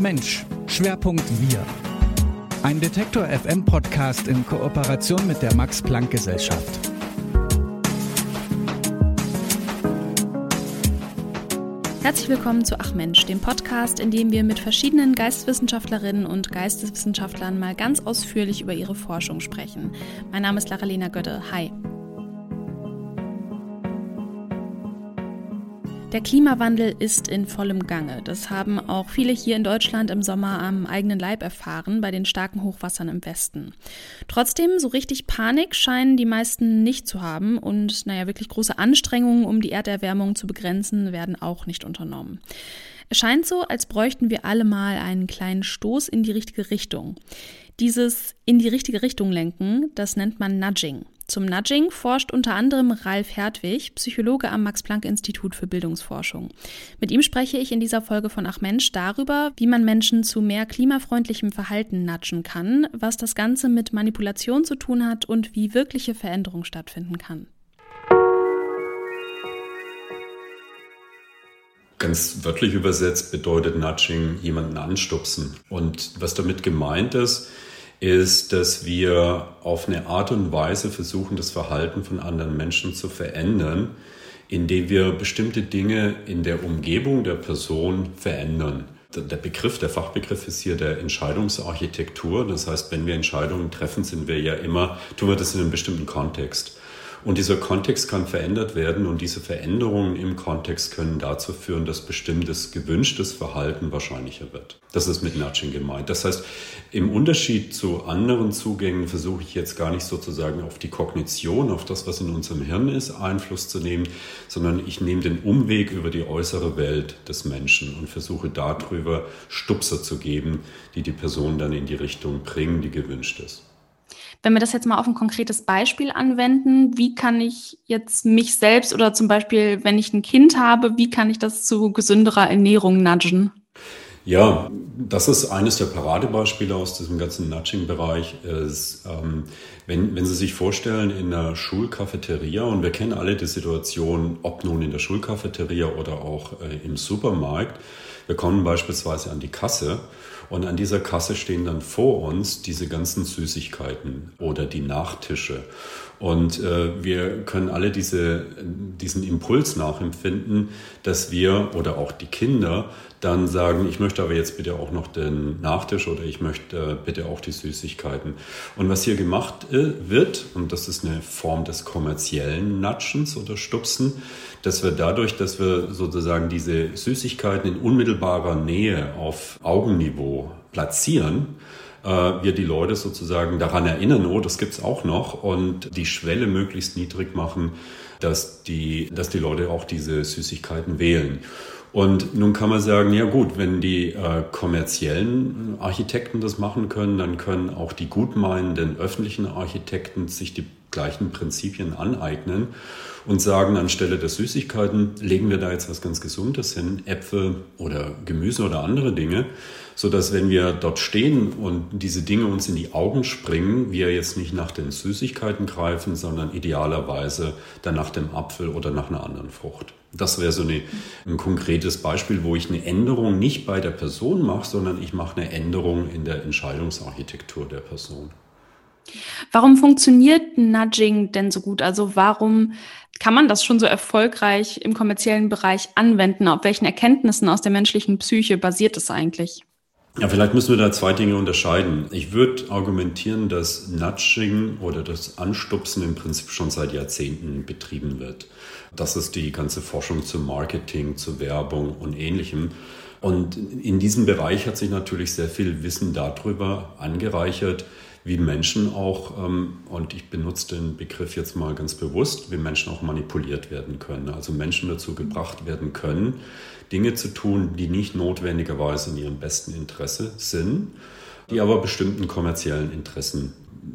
Mensch, Schwerpunkt Wir. Ein Detektor FM Podcast in Kooperation mit der Max Planck Gesellschaft. Herzlich willkommen zu Ach Mensch, dem Podcast, in dem wir mit verschiedenen Geisteswissenschaftlerinnen und Geisteswissenschaftlern mal ganz ausführlich über ihre Forschung sprechen. Mein Name ist Lara-Lena Götte. Hi. Der Klimawandel ist in vollem Gange. Das haben auch viele hier in Deutschland im Sommer am eigenen Leib erfahren bei den starken Hochwassern im Westen. Trotzdem, so richtig Panik scheinen die meisten nicht zu haben und naja, wirklich große Anstrengungen, um die Erderwärmung zu begrenzen, werden auch nicht unternommen. Es scheint so, als bräuchten wir alle mal einen kleinen Stoß in die richtige Richtung. Dieses in die richtige Richtung lenken, das nennt man Nudging. Zum Nudging forscht unter anderem Ralf Hertwig, Psychologe am Max-Planck-Institut für Bildungsforschung. Mit ihm spreche ich in dieser Folge von Ach Mensch darüber, wie man Menschen zu mehr klimafreundlichem Verhalten nudgen kann, was das Ganze mit Manipulation zu tun hat und wie wirkliche Veränderung stattfinden kann. Ganz wörtlich übersetzt bedeutet Nudging jemanden anstupsen. Und was damit gemeint ist, ist, dass wir auf eine Art und Weise versuchen, das Verhalten von anderen Menschen zu verändern, indem wir bestimmte Dinge in der Umgebung der Person verändern. Der Begriff, der Fachbegriff ist hier der Entscheidungsarchitektur. Das heißt, wenn wir Entscheidungen treffen, sind wir ja immer, tun wir das in einem bestimmten Kontext. Und dieser Kontext kann verändert werden und diese Veränderungen im Kontext können dazu führen, dass bestimmtes gewünschtes Verhalten wahrscheinlicher wird. Das ist mit Nudging gemeint. Das heißt, im Unterschied zu anderen Zugängen versuche ich jetzt gar nicht sozusagen auf die Kognition, auf das, was in unserem Hirn ist, Einfluss zu nehmen, sondern ich nehme den Umweg über die äußere Welt des Menschen und versuche darüber Stupser zu geben, die die Person dann in die Richtung bringen, die gewünscht ist. Wenn wir das jetzt mal auf ein konkretes Beispiel anwenden, wie kann ich jetzt mich selbst oder zum Beispiel, wenn ich ein Kind habe, wie kann ich das zu gesünderer Ernährung nudgen? Ja, das ist eines der Paradebeispiele aus diesem ganzen Nudging-Bereich. ähm, wenn, wenn Sie sich vorstellen, in der Schulcafeteria, und wir kennen alle die Situation, ob nun in der Schulcafeteria oder auch äh, im Supermarkt, wir kommen beispielsweise an die Kasse und an dieser Kasse stehen dann vor uns diese ganzen Süßigkeiten oder die Nachtische. Und äh, wir können alle diese, diesen Impuls nachempfinden, dass wir oder auch die Kinder dann sagen, ich möchte aber jetzt bitte auch noch den Nachtisch oder ich möchte äh, bitte auch die Süßigkeiten. Und was hier gemacht äh, wird, und das ist eine Form des kommerziellen Natschens oder Stupsen, dass wir dadurch, dass wir sozusagen diese Süßigkeiten in unmittelbarer Nähe auf Augenniveau platzieren, äh, wir die Leute sozusagen daran erinnern, oh, das gibt's auch noch und die Schwelle möglichst niedrig machen, dass die, dass die Leute auch diese Süßigkeiten wählen. Und nun kann man sagen, ja gut, wenn die äh, kommerziellen Architekten das machen können, dann können auch die gutmeinenden öffentlichen Architekten sich die gleichen Prinzipien aneignen und sagen, anstelle der Süßigkeiten legen wir da jetzt was ganz Gesundes hin, Äpfel oder Gemüse oder andere Dinge, so dass wenn wir dort stehen und diese Dinge uns in die Augen springen, wir jetzt nicht nach den Süßigkeiten greifen, sondern idealerweise dann nach dem Apfel oder nach einer anderen Frucht. Das wäre so eine, ein konkretes Beispiel, wo ich eine Änderung nicht bei der Person mache, sondern ich mache eine Änderung in der Entscheidungsarchitektur der Person. Warum funktioniert Nudging denn so gut? Also warum kann man das schon so erfolgreich im kommerziellen Bereich anwenden? Auf welchen Erkenntnissen aus der menschlichen Psyche basiert es eigentlich? Ja, vielleicht müssen wir da zwei Dinge unterscheiden. Ich würde argumentieren, dass Nudging oder das Anstupsen im Prinzip schon seit Jahrzehnten betrieben wird. Das ist die ganze Forschung zum Marketing, zur Werbung und ähnlichem. Und in diesem Bereich hat sich natürlich sehr viel Wissen darüber angereichert, wie Menschen auch, ähm, und ich benutze den Begriff jetzt mal ganz bewusst, wie Menschen auch manipuliert werden können. Also Menschen dazu gebracht werden können, Dinge zu tun, die nicht notwendigerweise in ihrem besten Interesse sind, die aber bestimmten kommerziellen Interessen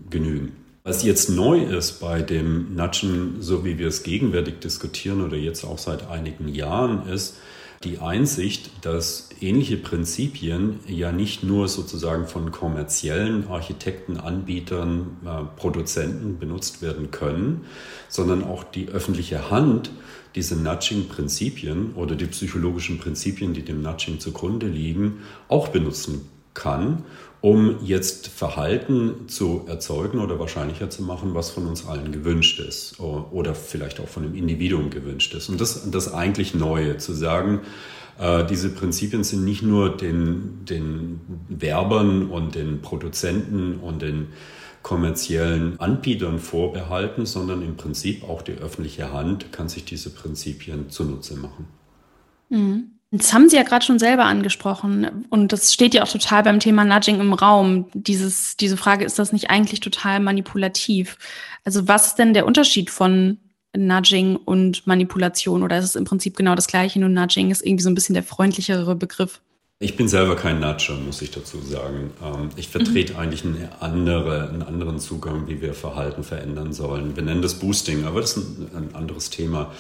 genügen. Was jetzt neu ist bei dem Nudgen, so wie wir es gegenwärtig diskutieren oder jetzt auch seit einigen Jahren, ist, die Einsicht, dass ähnliche Prinzipien ja nicht nur sozusagen von kommerziellen Architekten, Anbietern, äh, Produzenten benutzt werden können, sondern auch die öffentliche Hand diese Nudging-Prinzipien oder die psychologischen Prinzipien, die dem Nudging zugrunde liegen, auch benutzen kann, um jetzt Verhalten zu erzeugen oder wahrscheinlicher zu machen, was von uns allen gewünscht ist oder vielleicht auch von dem Individuum gewünscht ist. Und das das eigentlich Neue, zu sagen, äh, diese Prinzipien sind nicht nur den, den Werbern und den Produzenten und den kommerziellen Anbietern vorbehalten, sondern im Prinzip auch die öffentliche Hand kann sich diese Prinzipien zunutze machen. Mhm. Das haben Sie ja gerade schon selber angesprochen und das steht ja auch total beim Thema Nudging im Raum. Dieses, diese Frage, ist das nicht eigentlich total manipulativ? Also was ist denn der Unterschied von Nudging und Manipulation oder ist es im Prinzip genau das gleiche, nur Nudging ist irgendwie so ein bisschen der freundlichere Begriff? Ich bin selber kein Nudger, muss ich dazu sagen. Ähm, ich vertrete mhm. eigentlich eine andere, einen anderen Zugang, wie wir Verhalten verändern sollen. Wir nennen das Boosting, aber das ist ein, ein anderes Thema.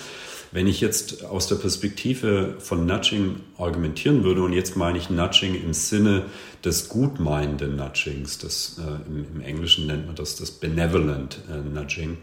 Wenn ich jetzt aus der Perspektive von Nudging argumentieren würde, und jetzt meine ich Nudging im Sinne des gutmeinenden Nudgings, das, äh, im, im, Englischen nennt man das das Benevolent äh, Nudging,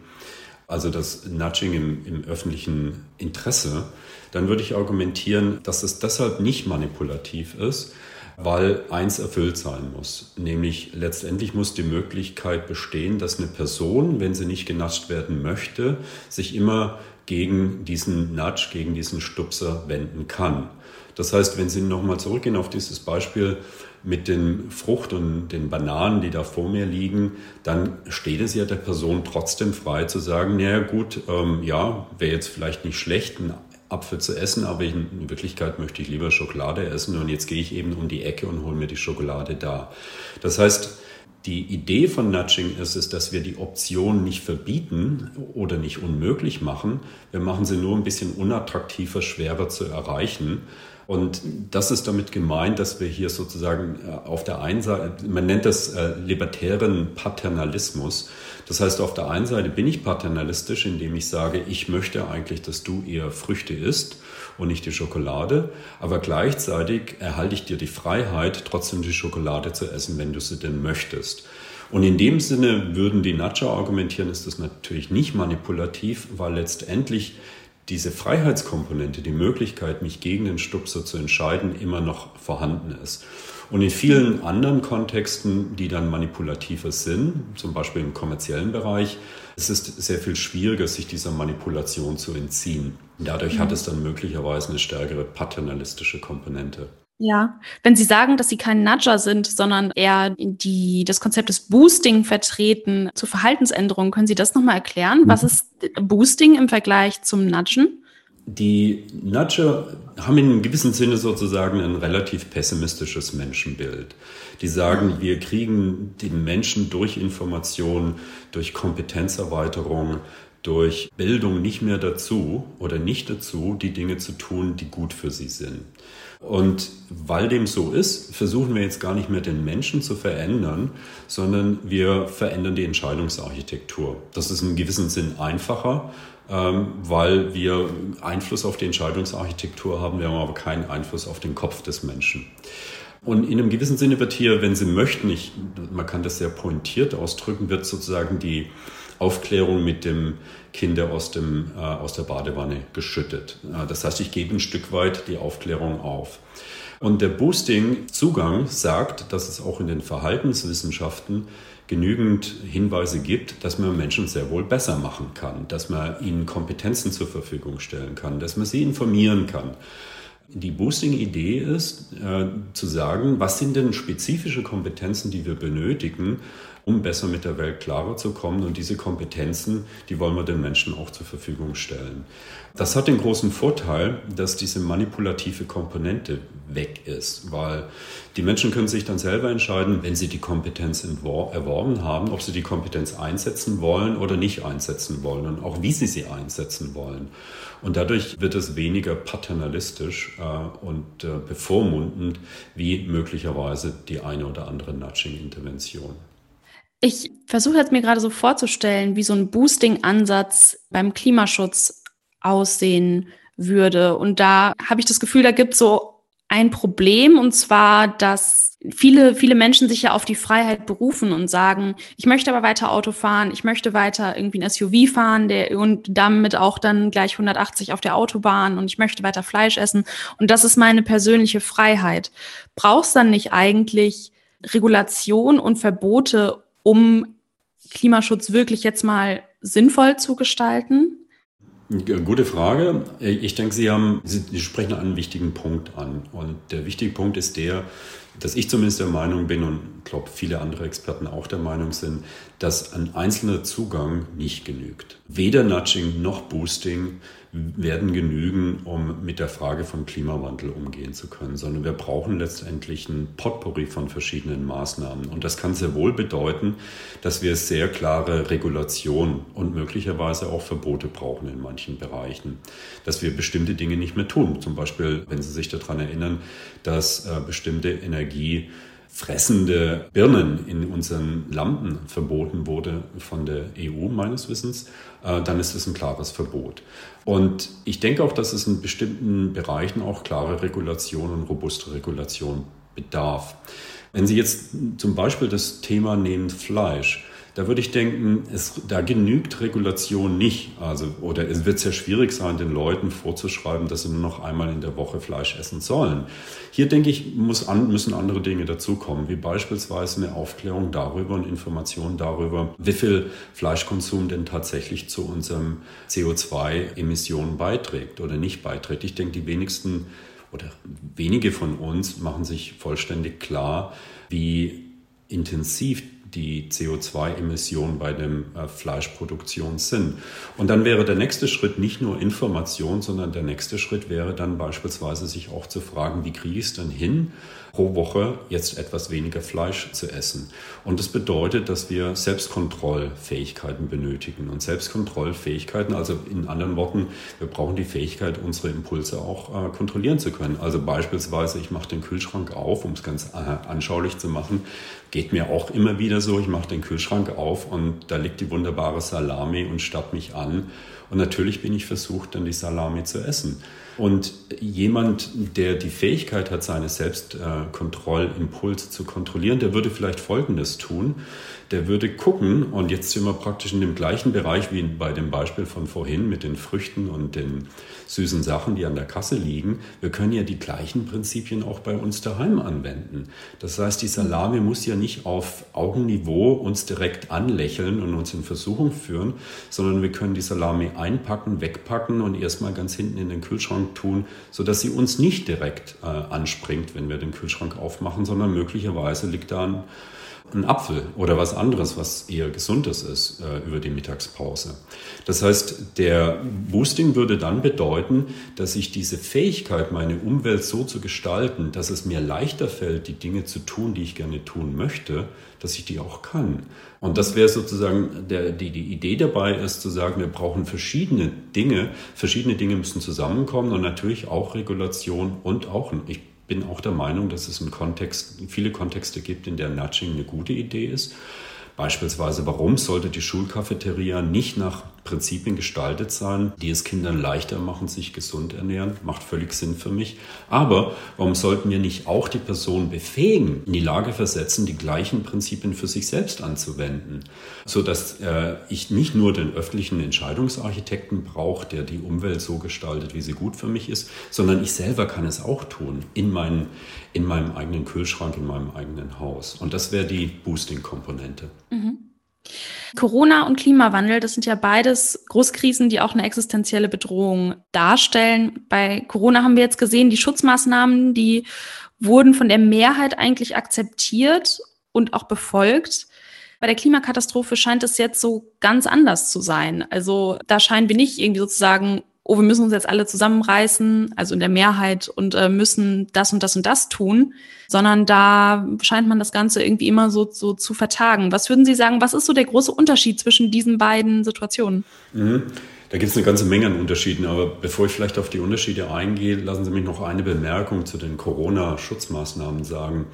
also das Nudging im, im öffentlichen Interesse, dann würde ich argumentieren, dass es deshalb nicht manipulativ ist, weil eins erfüllt sein muss. Nämlich letztendlich muss die Möglichkeit bestehen, dass eine Person, wenn sie nicht genascht werden möchte, sich immer gegen diesen Nudge, gegen diesen Stupser wenden kann. Das heißt, wenn Sie nochmal zurückgehen auf dieses Beispiel mit den Frucht und den Bananen, die da vor mir liegen, dann steht es ja der Person trotzdem frei zu sagen, naja gut, ähm, ja, wäre jetzt vielleicht nicht schlecht, einen Apfel zu essen, aber in Wirklichkeit möchte ich lieber Schokolade essen und jetzt gehe ich eben um die Ecke und hole mir die Schokolade da. Das heißt, die Idee von Nudging ist es, dass wir die Option nicht verbieten oder nicht unmöglich machen. Wir machen sie nur ein bisschen unattraktiver, schwerer zu erreichen. Und das ist damit gemeint, dass wir hier sozusagen äh, auf der einen Seite, man nennt das äh, libertären Paternalismus. Das heißt, auf der einen Seite bin ich paternalistisch, indem ich sage, ich möchte eigentlich, dass du eher Früchte isst und nicht die Schokolade. Aber gleichzeitig erhalte ich dir die Freiheit, trotzdem die Schokolade zu essen, wenn du sie denn möchtest. Und in dem Sinne würden die Natscher argumentieren, ist das natürlich nicht manipulativ, weil letztendlich diese Freiheitskomponente, die Möglichkeit, mich gegen den Stupser zu entscheiden, immer noch vorhanden ist. Und in vielen anderen Kontexten, die dann manipulativer sind, zum Beispiel im kommerziellen Bereich, ist es sehr viel schwieriger, sich dieser Manipulation zu entziehen. Dadurch mhm. hat es dann möglicherweise eine stärkere paternalistische Komponente. Ja, wenn Sie sagen, dass Sie kein Nudger sind, sondern eher die, das Konzept des Boosting vertreten zur Verhaltensänderung, können Sie das nochmal erklären? Was mhm. ist Boosting im Vergleich zum Nudgen? Die Nudger haben in einem gewissen Sinne sozusagen ein relativ pessimistisches Menschenbild. Die sagen, wir kriegen den Menschen durch Information, durch Kompetenzerweiterung, durch Bildung nicht mehr dazu oder nicht dazu, die Dinge zu tun, die gut für sie sind. Und weil dem so ist, versuchen wir jetzt gar nicht mehr den Menschen zu verändern, sondern wir verändern die Entscheidungsarchitektur. Das ist in gewissem Sinn einfacher, ähm, weil wir Einfluss auf die Entscheidungsarchitektur haben, wir haben aber keinen Einfluss auf den Kopf des Menschen. Und in einem gewissen Sinne wird hier, wenn Sie möchten, ich, man kann das sehr pointiert ausdrücken, wird sozusagen die Aufklärung mit dem Kinder aus, dem, äh, aus der Badewanne geschüttet. Äh, das heißt, ich gebe ein Stück weit die Aufklärung auf. Und der Boosting-Zugang sagt, dass es auch in den Verhaltenswissenschaften genügend Hinweise gibt, dass man Menschen sehr wohl besser machen kann, dass man ihnen Kompetenzen zur Verfügung stellen kann, dass man sie informieren kann. Die Boosting-Idee ist äh, zu sagen, was sind denn spezifische Kompetenzen, die wir benötigen, um besser mit der Welt klarer zu kommen. Und diese Kompetenzen, die wollen wir den Menschen auch zur Verfügung stellen. Das hat den großen Vorteil, dass diese manipulative Komponente weg ist, weil die Menschen können sich dann selber entscheiden, wenn sie die Kompetenz erworben haben, ob sie die Kompetenz einsetzen wollen oder nicht einsetzen wollen und auch wie sie sie einsetzen wollen. Und dadurch wird es weniger paternalistisch äh, und äh, bevormundend wie möglicherweise die eine oder andere Nudging-Intervention. Ich versuche jetzt mir gerade so vorzustellen, wie so ein Boosting-Ansatz beim Klimaschutz aussehen würde. Und da habe ich das Gefühl, da gibt es so ein Problem, und zwar, dass viele, viele Menschen sich ja auf die Freiheit berufen und sagen, ich möchte aber weiter Auto fahren, ich möchte weiter irgendwie ein SUV fahren der, und damit auch dann gleich 180 auf der Autobahn und ich möchte weiter Fleisch essen. Und das ist meine persönliche Freiheit. Brauchst dann nicht eigentlich Regulation und Verbote, um Klimaschutz wirklich jetzt mal sinnvoll zu gestalten? Gute Frage. Ich denke, Sie haben, Sie sprechen einen wichtigen Punkt an. Und der wichtige Punkt ist der, dass ich zumindest der Meinung bin und glaube viele andere Experten auch der Meinung sind, dass ein einzelner Zugang nicht genügt. Weder Nudging noch Boosting werden genügen, um mit der Frage von Klimawandel umgehen zu können, sondern wir brauchen letztendlich ein Potpourri von verschiedenen Maßnahmen. Und das kann sehr wohl bedeuten, dass wir sehr klare Regulation und möglicherweise auch Verbote brauchen in manchen Bereichen, dass wir bestimmte Dinge nicht mehr tun. Zum Beispiel, wenn Sie sich daran erinnern, dass äh, bestimmte Energie fressende Birnen in unseren Lampen verboten wurde von der EU meines Wissens, äh, dann ist es ein klares Verbot. Und ich denke auch, dass es in bestimmten Bereichen auch klare Regulation und robuste Regulation bedarf. Wenn Sie jetzt zum Beispiel das Thema nehmen Fleisch, da würde ich denken, es, da genügt Regulation nicht. Also, oder es wird sehr schwierig sein, den Leuten vorzuschreiben, dass sie nur noch einmal in der Woche Fleisch essen sollen. Hier denke ich, muss an, müssen andere Dinge dazukommen, wie beispielsweise eine Aufklärung darüber und Informationen darüber, wie viel Fleischkonsum denn tatsächlich zu unserem CO2-Emissionen beiträgt oder nicht beiträgt. Ich denke, die wenigsten oder wenige von uns machen sich vollständig klar, wie intensiv die CO2-Emissionen bei der äh, Fleischproduktion sind. Und dann wäre der nächste Schritt nicht nur Information, sondern der nächste Schritt wäre dann beispielsweise sich auch zu fragen, wie kriege ich es denn hin, pro Woche jetzt etwas weniger Fleisch zu essen. Und das bedeutet, dass wir Selbstkontrollfähigkeiten benötigen. Und Selbstkontrollfähigkeiten, also in anderen Worten, wir brauchen die Fähigkeit, unsere Impulse auch äh, kontrollieren zu können. Also beispielsweise, ich mache den Kühlschrank auf, um es ganz äh, anschaulich zu machen, geht mir auch immer wieder so, ich mache den Kühlschrank auf und da liegt die wunderbare Salami und starrt mich an. Und natürlich bin ich versucht, dann die Salami zu essen. Und jemand, der die Fähigkeit hat, seine Selbstkontrollimpulse zu kontrollieren, der würde vielleicht Folgendes tun. Der würde gucken, und jetzt sind wir praktisch in dem gleichen Bereich wie bei dem Beispiel von vorhin mit den Früchten und den süßen Sachen, die an der Kasse liegen. Wir können ja die gleichen Prinzipien auch bei uns daheim anwenden. Das heißt, die Salami muss ja nicht auf Augenniveau uns direkt anlächeln und uns in Versuchung führen, sondern wir können die Salami einpacken, wegpacken und erstmal ganz hinten in den Kühlschrank tun, sodass sie uns nicht direkt äh, anspringt, wenn wir den Kühlschrank aufmachen, sondern möglicherweise liegt da ein ein Apfel oder was anderes, was eher gesundes ist äh, über die Mittagspause. Das heißt, der Boosting würde dann bedeuten, dass ich diese Fähigkeit, meine Umwelt so zu gestalten, dass es mir leichter fällt, die Dinge zu tun, die ich gerne tun möchte, dass ich die auch kann. Und das wäre sozusagen der, die, die Idee dabei ist zu sagen, wir brauchen verschiedene Dinge, verschiedene Dinge müssen zusammenkommen und natürlich auch Regulation und auch, ich bin auch der Meinung, dass es Kontext, viele Kontexte gibt, in der Nudging eine gute Idee ist. Beispielsweise, warum sollte die Schulcafeteria nicht nach Prinzipien gestaltet sein, die es Kindern leichter machen, sich gesund ernähren? Macht völlig Sinn für mich. Aber warum sollten wir nicht auch die Person befähigen, in die Lage versetzen, die gleichen Prinzipien für sich selbst anzuwenden? Sodass äh, ich nicht nur den öffentlichen Entscheidungsarchitekten brauche, der die Umwelt so gestaltet, wie sie gut für mich ist, sondern ich selber kann es auch tun in, mein, in meinem eigenen Kühlschrank, in meinem eigenen Haus. Und das wäre die Boosting-Komponente. Mhm. Corona und Klimawandel, das sind ja beides Großkrisen, die auch eine existenzielle Bedrohung darstellen. Bei Corona haben wir jetzt gesehen, die Schutzmaßnahmen, die wurden von der Mehrheit eigentlich akzeptiert und auch befolgt. Bei der Klimakatastrophe scheint es jetzt so ganz anders zu sein. Also da scheinen wir nicht irgendwie sozusagen oh, wir müssen uns jetzt alle zusammenreißen, also in der Mehrheit, und äh, müssen das und das und das tun, sondern da scheint man das Ganze irgendwie immer so, so zu vertagen. Was würden Sie sagen, was ist so der große Unterschied zwischen diesen beiden Situationen? Mhm. Da gibt es eine ganze Menge an Unterschieden, aber bevor ich vielleicht auf die Unterschiede eingehe, lassen Sie mich noch eine Bemerkung zu den Corona-Schutzmaßnahmen sagen.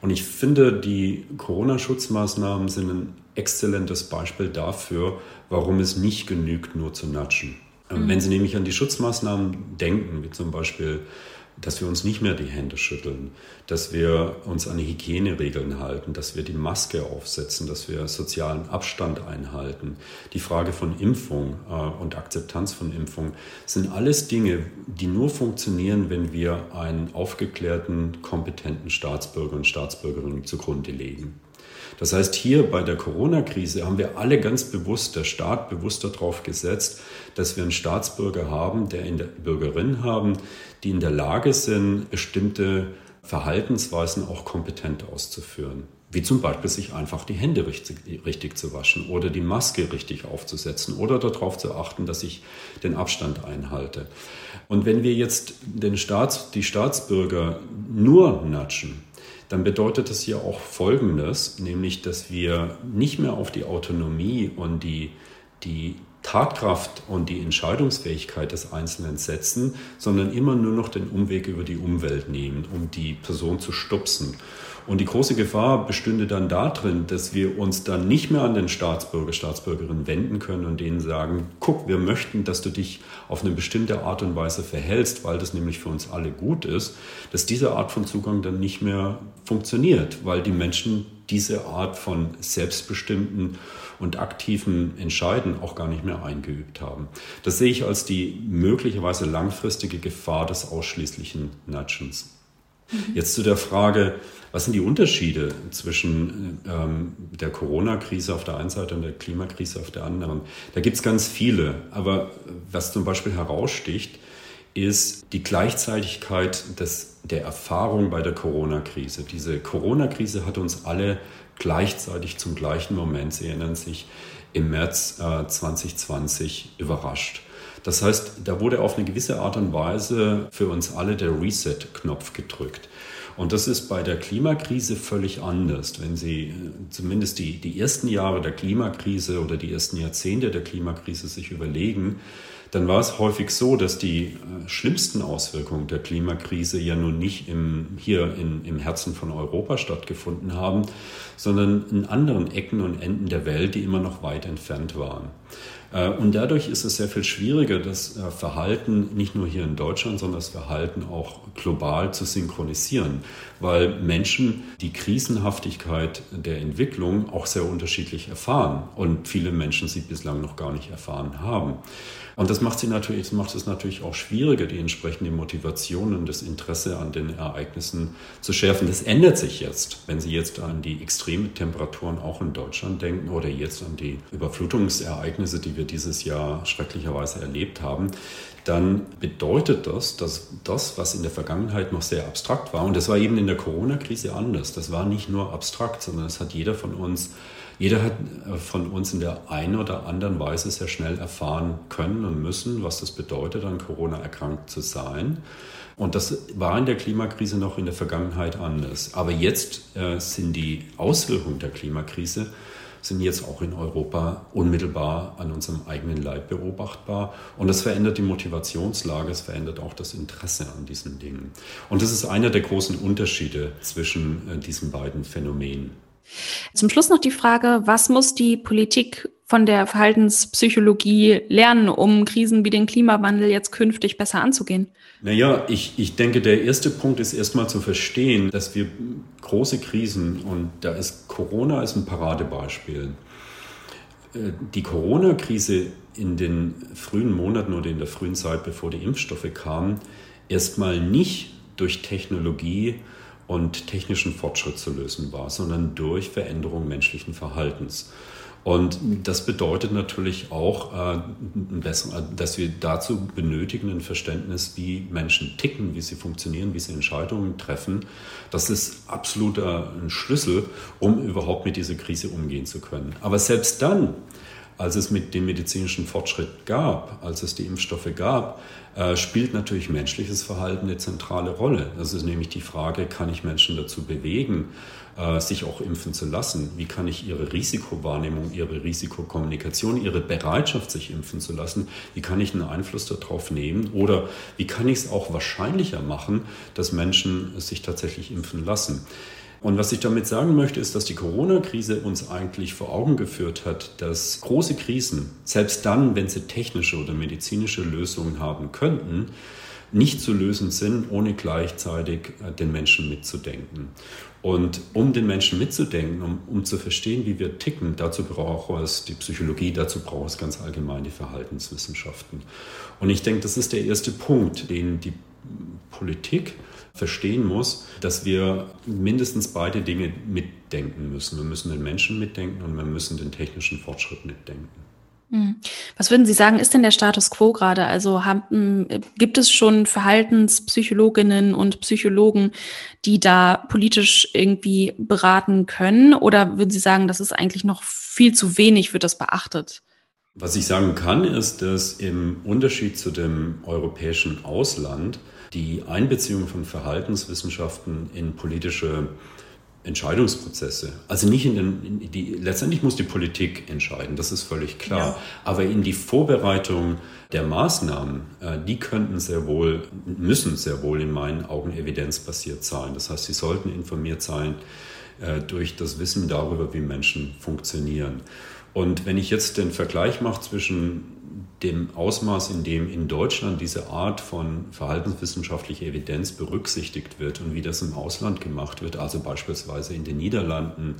Und ich finde, die Corona-Schutzmaßnahmen sind ein exzellentes Beispiel dafür, warum es nicht genügt, nur zu natschen. Mhm. Wenn Sie nämlich an die Schutzmaßnahmen denken, wie zum Beispiel dass wir uns nicht mehr die Hände schütteln, dass wir uns an die Hygieneregeln halten, dass wir die Maske aufsetzen, dass wir sozialen Abstand einhalten. Die Frage von Impfung äh, und Akzeptanz von Impfung sind alles Dinge, die nur funktionieren, wenn wir einen aufgeklärten, kompetenten Staatsbürger und Staatsbürgerinnen zugrunde legen. Das heißt, hier bei der Corona-Krise haben wir alle ganz bewusst, der Staat bewusst darauf gesetzt, dass wir einen Staatsbürger haben, der in der Bürgerin haben, die in der Lage sind, bestimmte Verhaltensweisen auch kompetent auszuführen. Wie zum Beispiel sich einfach die Hände richtig, richtig, zu waschen oder die Maske richtig aufzusetzen oder darauf zu achten, dass ich den Abstand einhalte. Und wenn wir jetzt den Staats, die Staatsbürger nur natschen, dann bedeutet das ja auch Folgendes, nämlich dass wir nicht mehr auf die Autonomie und die, die Tatkraft und die Entscheidungsfähigkeit des Einzelnen setzen, sondern immer nur noch den Umweg über die Umwelt nehmen, um die Person zu stupsen. Und die große Gefahr bestünde dann darin, dass wir uns dann nicht mehr an den Staatsbürger, Staatsbürgerinnen wenden können und denen sagen, guck, wir möchten, dass du dich auf eine bestimmte Art und Weise verhältst, weil das nämlich für uns alle gut ist, dass diese Art von Zugang dann nicht mehr funktioniert, weil die Menschen diese Art von selbstbestimmten und aktiven Entscheiden auch gar nicht mehr eingeübt haben. Das sehe ich als die möglicherweise langfristige Gefahr des ausschließlichen Nudgens. Mhm. Jetzt zu der Frage, was sind die Unterschiede zwischen ähm, der Corona-Krise auf der einen Seite und der Klimakrise auf der anderen? Da gibt es ganz viele, aber was zum Beispiel heraussticht, ist die Gleichzeitigkeit des, der Erfahrung bei der Corona-Krise. Diese Corona-Krise hat uns alle gleichzeitig zum gleichen Moment, Sie erinnern sich, im März äh, 2020 überrascht. Das heißt, da wurde auf eine gewisse Art und Weise für uns alle der Reset-Knopf gedrückt. Und das ist bei der Klimakrise völlig anders. Wenn Sie äh, zumindest die, die ersten Jahre der Klimakrise oder die ersten Jahrzehnte der Klimakrise sich überlegen, dann war es häufig so, dass die äh, schlimmsten Auswirkungen der Klimakrise ja nun nicht im, hier in, im Herzen von Europa stattgefunden haben, sondern in anderen Ecken und Enden der Welt, die immer noch weit entfernt waren. Äh, und dadurch ist es sehr viel schwieriger, das äh, Verhalten nicht nur hier in Deutschland, sondern das Verhalten auch global zu synchronisieren, weil Menschen die Krisenhaftigkeit der Entwicklung auch sehr unterschiedlich erfahren und viele Menschen sie bislang noch gar nicht erfahren haben. Und das macht, sie natürlich, das macht es natürlich auch schwieriger, die entsprechende Motivation und das Interesse an den Ereignissen zu schärfen. Das ändert sich jetzt, wenn Sie jetzt an die extremen Temperaturen auch in Deutschland denken oder jetzt an die Überflutungsereignisse, die wir dieses Jahr schrecklicherweise erlebt haben dann bedeutet das, dass das, was in der Vergangenheit noch sehr abstrakt war, und das war eben in der Corona-Krise anders, das war nicht nur abstrakt, sondern es hat jeder von uns jeder hat äh, von uns in der einen oder anderen Weise sehr schnell erfahren können und müssen, was das bedeutet, an Corona erkrankt zu sein. Und das war in der Klimakrise noch in der Vergangenheit anders. Aber jetzt äh, sind die Auswirkungen der Klimakrise sind jetzt auch in Europa unmittelbar an unserem eigenen Leib beobachtbar. Und das verändert die Motivationslage, es verändert auch das Interesse an diesen Dingen. Und das ist einer der großen Unterschiede zwischen äh, diesen beiden Phänomenen. Zum Schluss noch die Frage, was muss die Politik von der Verhaltenspsychologie lernen, um Krisen wie den Klimawandel jetzt künftig besser anzugehen? Naja, ich, ich denke, der erste Punkt ist erstmal zu verstehen, dass wir große Krisen, und da ist Corona ist ein Paradebeispiel, äh, die Corona-Krise in den frühen Monaten oder in der frühen Zeit, bevor die Impfstoffe kamen, erstmal nicht durch Technologie und technischen Fortschritt zu lösen war, sondern durch Veränderung menschlichen Verhaltens. Und das bedeutet natürlich auch, äh, dass wir dazu benötigen ein Verständnis, wie Menschen ticken, wie sie funktionieren, wie sie Entscheidungen treffen. Das ist absoluter ein Schlüssel, um überhaupt mit dieser Krise umgehen zu können. Aber selbst dann, als es mit dem medizinischen Fortschritt gab, als es die Impfstoffe gab, äh, spielt natürlich menschliches Verhalten eine zentrale Rolle. Das ist nämlich die Frage, kann ich Menschen dazu bewegen, äh, sich auch impfen zu lassen? Wie kann ich ihre Risikowahrnehmung, ihre Risikokommunikation, ihre Bereitschaft, sich impfen zu lassen, wie kann ich einen Einfluss darauf nehmen? Oder wie kann ich es auch wahrscheinlicher machen, dass Menschen sich tatsächlich impfen lassen? Und was ich damit sagen möchte, ist, dass die Corona-Krise uns eigentlich vor Augen geführt hat, dass große Krisen, selbst dann, wenn sie technische oder medizinische Lösungen haben könnten, nicht zu lösen sind, ohne gleichzeitig äh, den Menschen mitzudenken. Und um den Menschen mitzudenken, um, um zu verstehen, wie wir ticken, dazu braucht es die Psychologie, dazu braucht es ganz allgemein die Verhaltenswissenschaften. Und ich denke, das ist der erste Punkt, den die Politik verstehen muss, dass wir mindestens beide Dinge mitdenken müssen. Wir müssen den Menschen mitdenken und wir müssen den technischen Fortschritt mitdenken. Hm. Was würden Sie sagen, ist denn der Status quo gerade? Also haben, gibt es schon Verhaltenspsychologinnen und Psychologen, die da politisch irgendwie beraten können? Oder würden Sie sagen, das ist eigentlich noch viel zu wenig, wird das beachtet? Was ich sagen kann, ist, dass im Unterschied zu dem europäischen Ausland die Einbeziehung von Verhaltenswissenschaften in politische Entscheidungsprozesse. Also nicht in den, in die, letztendlich muss die Politik entscheiden, das ist völlig klar. Ja. Aber in die Vorbereitung der Maßnahmen, äh, die könnten sehr wohl, müssen sehr wohl in meinen Augen evidenzbasiert sein. Das heißt, sie sollten informiert sein äh, durch das Wissen darüber, wie Menschen funktionieren. Und wenn ich jetzt den Vergleich mache zwischen dem Ausmaß, in dem in Deutschland diese Art von verhaltenswissenschaftlicher Evidenz berücksichtigt wird und wie das im Ausland gemacht wird, also beispielsweise in den Niederlanden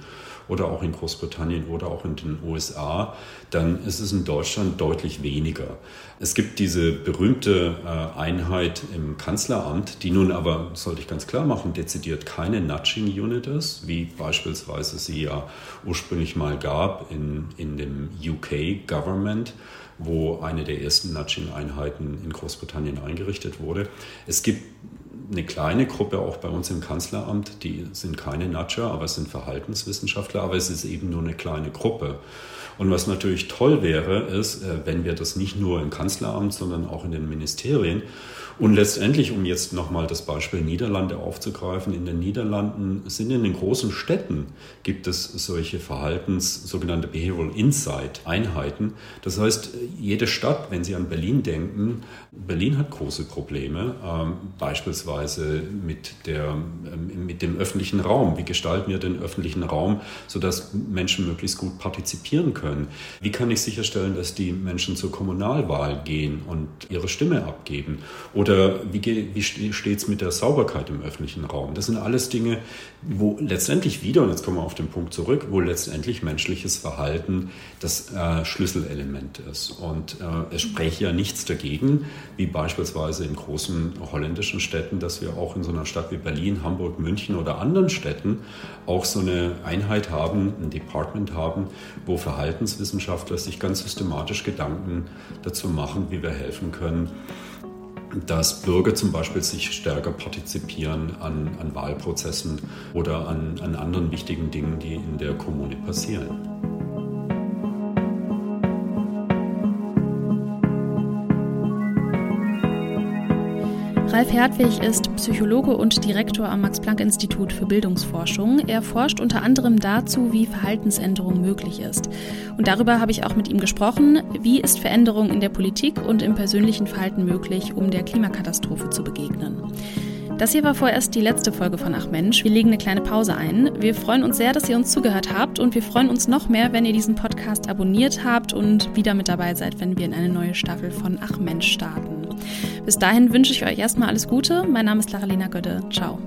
oder auch in Großbritannien oder auch in den USA, dann ist es in Deutschland deutlich weniger. Es gibt diese berühmte äh, Einheit im Kanzleramt, die nun aber, sollte ich ganz klar machen, dezidiert keine Nudging Unit ist, wie beispielsweise sie ja ursprünglich mal gab in, in dem UK Government wo eine der ersten Nudging-Einheiten in Großbritannien eingerichtet wurde. Es gibt eine kleine Gruppe auch bei uns im Kanzleramt, die sind keine Nudger, aber es sind Verhaltenswissenschaftler, aber es ist eben nur eine kleine Gruppe. Und was natürlich toll wäre, ist, äh, wenn wir das nicht nur im Kanzleramt, sondern auch in den Ministerien und letztendlich, um jetzt nochmal das Beispiel Niederlande aufzugreifen, in den Niederlanden sind in den großen Städten gibt es solche Verhaltens, sogenannte Behavioral Insight Einheiten. Das heißt, jede Stadt, wenn Sie an Berlin denken, Berlin hat große Probleme, ähm, beispielsweise mit, der, ähm, mit dem öffentlichen Raum. Wie gestalten wir den öffentlichen Raum, sodass Menschen möglichst gut partizipieren können? Wie kann ich sicherstellen, dass die Menschen zur Kommunalwahl gehen und ihre Stimme abgeben? Oder wie, wie steht es mit der Sauberkeit im öffentlichen Raum? Das sind alles Dinge, wo letztendlich wieder, und jetzt kommen wir auf den Punkt zurück, wo letztendlich menschliches Verhalten das äh, Schlüsselelement ist. Und äh, es spreche ja nichts dagegen, wie beispielsweise in großen holländischen Städten, dass wir auch in so einer Stadt wie Berlin, Hamburg, München oder anderen Städten auch so eine Einheit haben, ein Department haben, wo Verhaltenswissenschaftler sich ganz systematisch Gedanken dazu machen, wie wir helfen können, dass Bürger zum Beispiel sich stärker partizipieren an, an Wahlprozessen oder an, an anderen wichtigen Dingen, die in der Kommune passieren. Ralf Hertwig ist Psychologe und Direktor am Max-Planck-Institut für Bildungsforschung. Er forscht unter anderem dazu, wie Verhaltensänderung möglich ist. Und darüber habe ich auch mit ihm gesprochen, wie ist Veränderung in der Politik und im persönlichen Verhalten möglich, um der Klimakatastrophe zu begegnen. Das hier war vorerst die letzte Folge von Ach Mensch. Wir legen eine kleine Pause ein. Wir freuen uns sehr, dass ihr uns zugehört habt und wir freuen uns noch mehr, wenn ihr diesen Podcast abonniert habt und wieder mit dabei seid, wenn wir in eine neue Staffel von Ach Mensch starten. Bis dahin wünsche ich euch erstmal alles Gute. Mein Name ist Laralina Götte. Ciao.